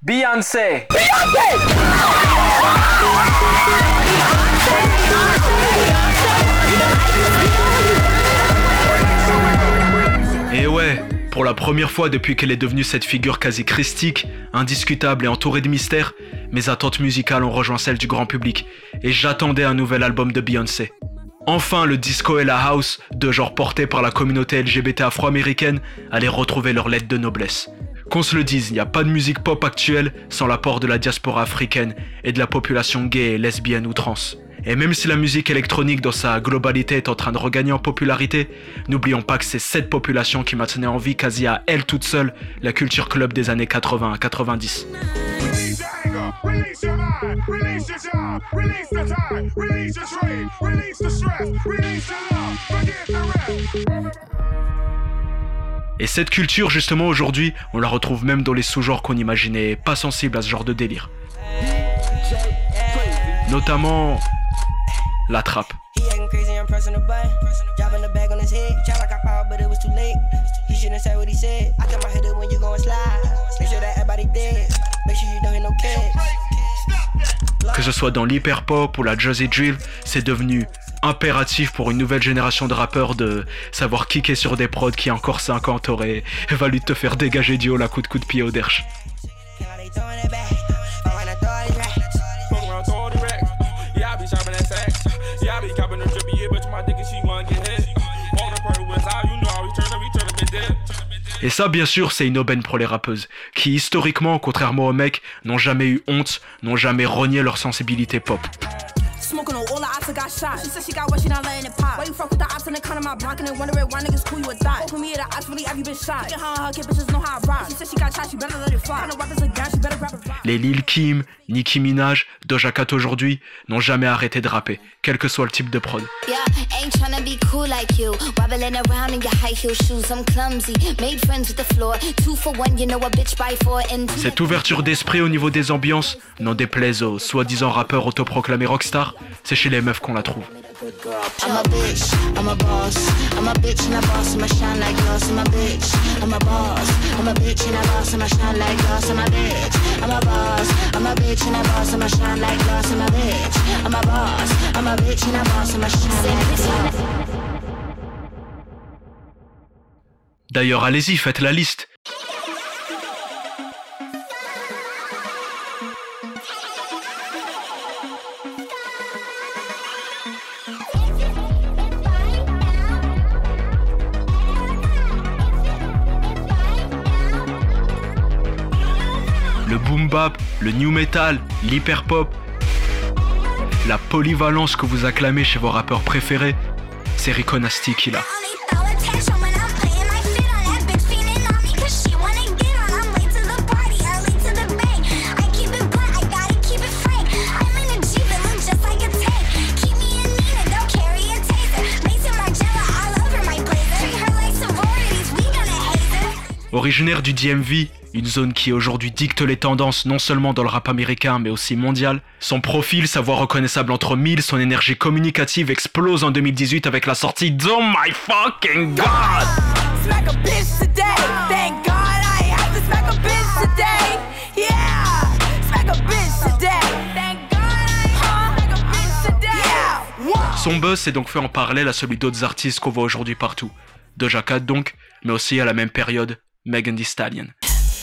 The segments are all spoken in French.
Beyoncé. Et ouais, pour la première fois depuis qu'elle est devenue cette figure quasi christique, indiscutable et entourée de mystères, mes attentes musicales ont rejoint celles du grand public, et j'attendais un nouvel album de Beyoncé. Enfin, le disco et la house, deux genres portés par la communauté LGBT afro-américaine, allaient retrouver leur lettre de noblesse. Qu'on se le dise, il n'y a pas de musique pop actuelle sans l'apport de la diaspora africaine et de la population gay lesbienne ou trans. Et même si la musique électronique dans sa globalité est en train de regagner en popularité, n'oublions pas que c'est cette population qui maintenait en vie quasi à elle toute seule la culture club des années 80 à 90. Et cette culture, justement, aujourd'hui, on la retrouve même dans les sous-genres qu'on imaginait pas sensibles à ce genre de délire. Notamment la trappe. Que ce soit dans l'hyper-pop ou la Jersey Drill, c'est devenu impératif pour une nouvelle génération de rappeurs de savoir kicker sur des prods qui encore 50 auraient valu te faire dégager du haut la coup de coup de pied au derche. Et ça, bien sûr, c'est une aubaine pour les rappeuses, qui historiquement, contrairement aux mecs, n'ont jamais eu honte, n'ont jamais renié leur sensibilité pop. Les Lil Kim, Nicki Minaj, Doja Cat aujourd'hui n'ont jamais arrêté de rapper, quel que soit le type de prod. Cette ouverture d'esprit au niveau des ambiances n'en déplaise aux soi-disant rappeurs autoproclamés rockstar, c'est chez les meufs qu'on la trouve. D'ailleurs, allez-y, faites la liste. Boom bap, le new metal, l'hyper pop, la polyvalence que vous acclamez chez vos rappeurs préférés, c'est Rico Nasty qui l'a. Originaire du DMV, une zone qui aujourd'hui dicte les tendances non seulement dans le rap américain mais aussi mondial, son profil, sa voix reconnaissable entre mille, son énergie communicative explose en 2018 avec la sortie Oh My Fucking God Son buzz s'est donc fait en parallèle à celui d'autres artistes qu'on voit aujourd'hui partout. Doja Cat donc, mais aussi à la même période, Megan Thee Stallion.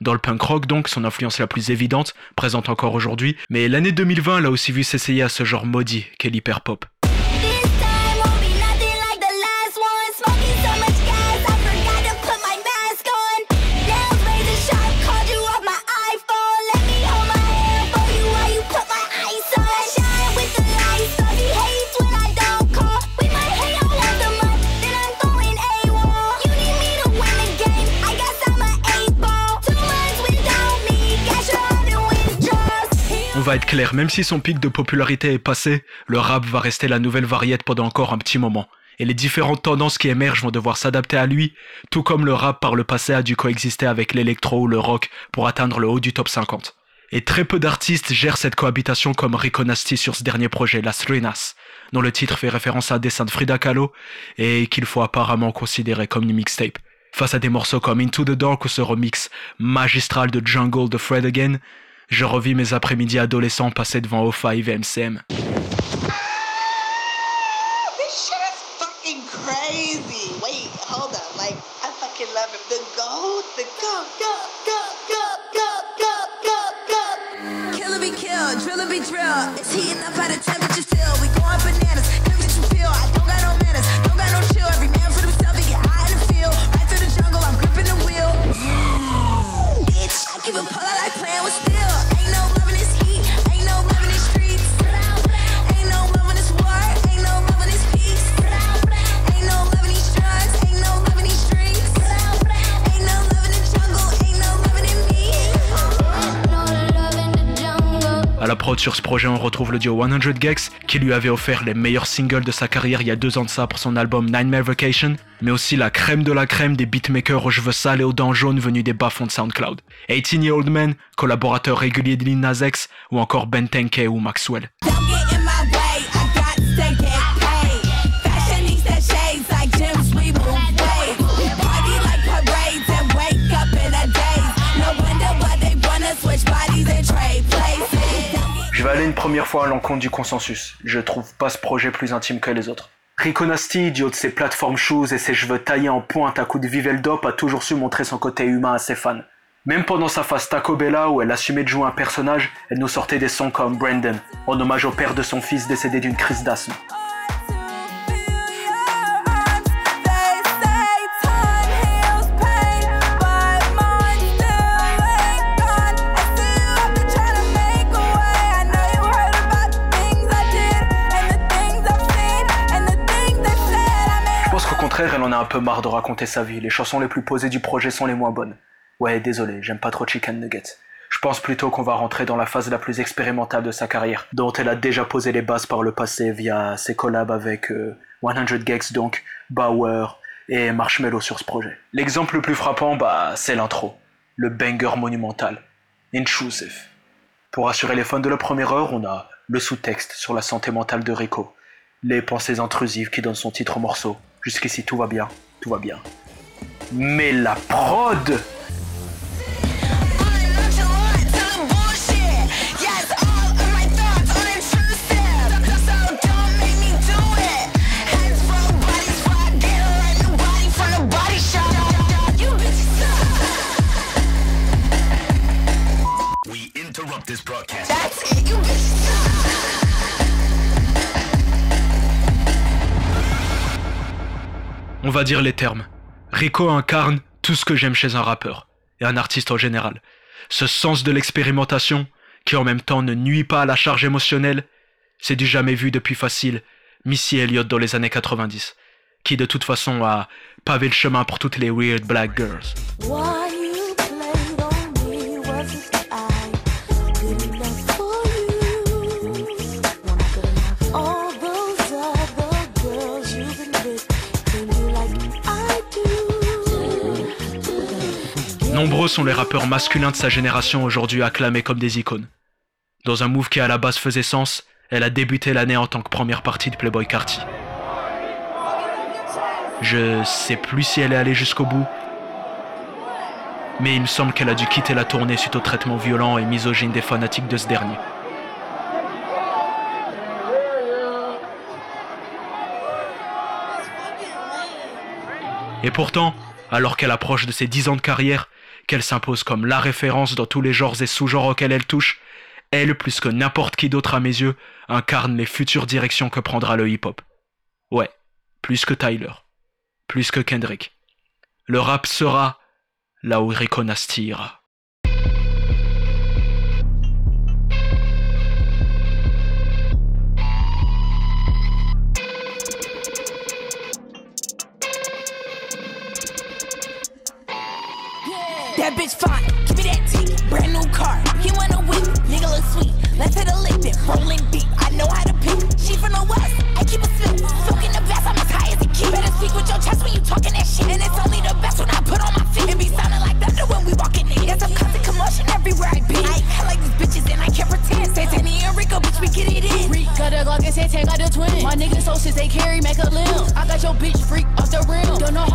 Dans le punk rock donc, son influence la plus évidente, présente encore aujourd'hui, mais l'année 2020 l'a aussi vu s'essayer à ce genre maudit qu'est l'hyper être clair, même si son pic de popularité est passé, le rap va rester la nouvelle variette pendant encore un petit moment. Et les différentes tendances qui émergent vont devoir s'adapter à lui, tout comme le rap par le passé a dû coexister avec l'électro ou le rock pour atteindre le haut du top 50. Et très peu d'artistes gèrent cette cohabitation comme Rico Nasty sur ce dernier projet, Las Ruinas, dont le titre fait référence à un dessin de Frida Kahlo et qu'il faut apparemment considérer comme une mixtape. Face à des morceaux comme Into the Dark ou ce remix magistral de Jungle de Fred Again, je revis mes après-midi adolescents passés devant O5 et MCM. Sur ce projet, on retrouve le duo 100 Gex qui lui avait offert les meilleurs singles de sa carrière il y a deux ans de ça pour son album Nightmare Vacation, mais aussi la crème de la crème des beatmakers aux cheveux sales et aux dents jaunes venus des bas-fonds de SoundCloud. 18 Year Old Man, collaborateur régulier de Lil ou encore Ben Tenke ou Maxwell. Vais aller une première fois à l'encontre du consensus. Je trouve pas ce projet plus intime que les autres. Rico Nasty, idiot de ses plateformes shoes et ses cheveux taillés en pointe à coups de Vivel Dope, a toujours su montrer son côté humain à ses fans. Même pendant sa phase Taco Bella où elle assumait de jouer un personnage, elle nous sortait des sons comme Brandon, en hommage au père de son fils décédé d'une crise d'asthme. Un peu marre de raconter sa vie. Les chansons les plus posées du projet sont les moins bonnes. Ouais, désolé, j'aime pas trop Chicken Nuggets. Je pense plutôt qu'on va rentrer dans la phase la plus expérimentale de sa carrière, dont elle a déjà posé les bases par le passé via ses collabs avec 100 euh, Gex donc, Bauer et Marshmello sur ce projet. L'exemple le plus frappant, bah, c'est l'intro. Le banger monumental. Intrusive. Pour assurer les fans de la première heure, on a le sous-texte sur la santé mentale de Rico, les pensées intrusives qui donnent son titre au morceau, Jusqu'ici, tout va bien, tout va bien. Mais la prod On va dire les termes. Rico incarne tout ce que j'aime chez un rappeur, et un artiste en général. Ce sens de l'expérimentation, qui en même temps ne nuit pas à la charge émotionnelle, c'est du jamais vu depuis facile Missy Elliott dans les années 90, qui de toute façon a pavé le chemin pour toutes les weird black girls. Nombreux sont les rappeurs masculins de sa génération aujourd'hui acclamés comme des icônes. Dans un move qui à la base faisait sens, elle a débuté l'année en tant que première partie de Playboy Carty. Je sais plus si elle est allée jusqu'au bout, mais il me semble qu'elle a dû quitter la tournée suite au traitement violent et misogyne des fanatiques de ce dernier. Et pourtant, alors qu'elle approche de ses 10 ans de carrière, qu'elle s'impose comme la référence dans tous les genres et sous-genres auxquels elle touche, elle, plus que n'importe qui d'autre à mes yeux, incarne les futures directions que prendra le hip-hop. Ouais, plus que Tyler, plus que Kendrick. Le rap sera là où Rico. That bitch fine. Give me that T. Brand new car. He want a whip. Nigga look sweet. Let's hit a lick then rolling deep. I know how to pick. She from the west. I keep a slip. Soaking the best. I'm as high as a key. Better speak with your chest when you talking that shit. And it's only the best when I put on my feet. And be sounding like thunder when we walk in it. Yes, constant commotion everywhere I be. I, like these bitches and I can't pretend. Say Tanny and Rico, bitch, we get it in. Rico the Glock and say Tank got the twin. My niggas so shit they carry, make a limb. I got your bitch freak off the rim. Don't know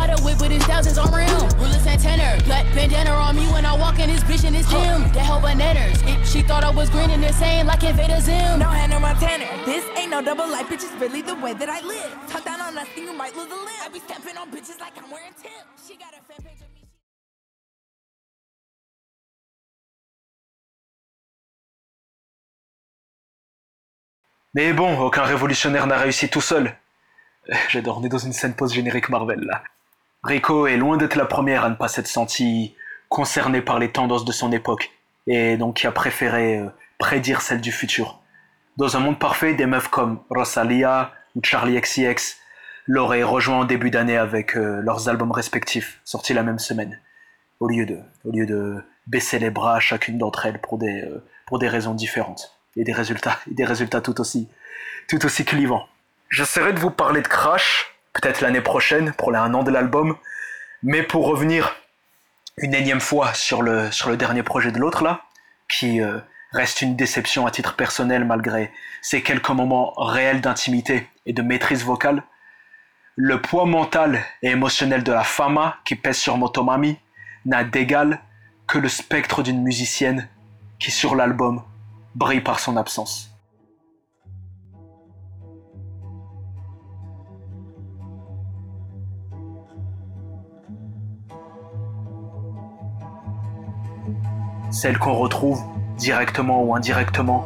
how to whip with his thousands on rim. Rulers and tenor. Black bandana on me when I walk in this bitch in this gym. That help bananas. If she thought I was green and the same like Invader Zim. No hand on my tenor. This ain't no double life, bitch. It's really the way that I live. Talk down on nothing, you might lose a limb. I be stepping on bitches like I'm wearing tips. She got a fan page of me. Mais bon, aucun révolutionnaire n'a réussi tout seul. J'adore, on est dans une scène post-générique Marvel là. Rico est loin d'être la première à ne pas s'être sentie concernée par les tendances de son époque, et donc qui a préféré euh, prédire celles du futur. Dans un monde parfait, des meufs comme Rosalia ou Charlie XCX l'auraient rejoint en début d'année avec euh, leurs albums respectifs, sortis la même semaine, au lieu de, au lieu de baisser les bras à chacune d'entre elles pour des, euh, pour des raisons différentes et des résultats, des résultats tout aussi, tout aussi clivants. J'essaierai de vous parler de Crash, peut-être l'année prochaine, pour un an de l'album, mais pour revenir une énième fois sur le, dernier projet de l'autre là, qui euh, reste une déception à titre personnel malgré ces quelques moments réels d'intimité et de maîtrise vocale, le poids mental et émotionnel de la fama qui pèse sur Motomami n'a d'égal que le spectre d'une musicienne qui sur l'album brille par son absence. Celle qu'on retrouve, directement ou indirectement,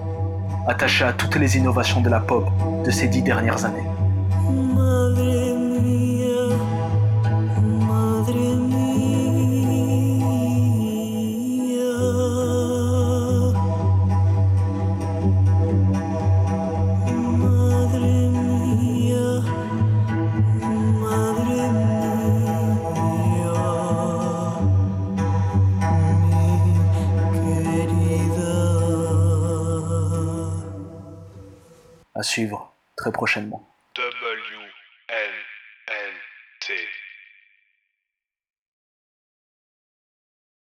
attachée à toutes les innovations de la pop de ces dix dernières années. Suivre très prochainement.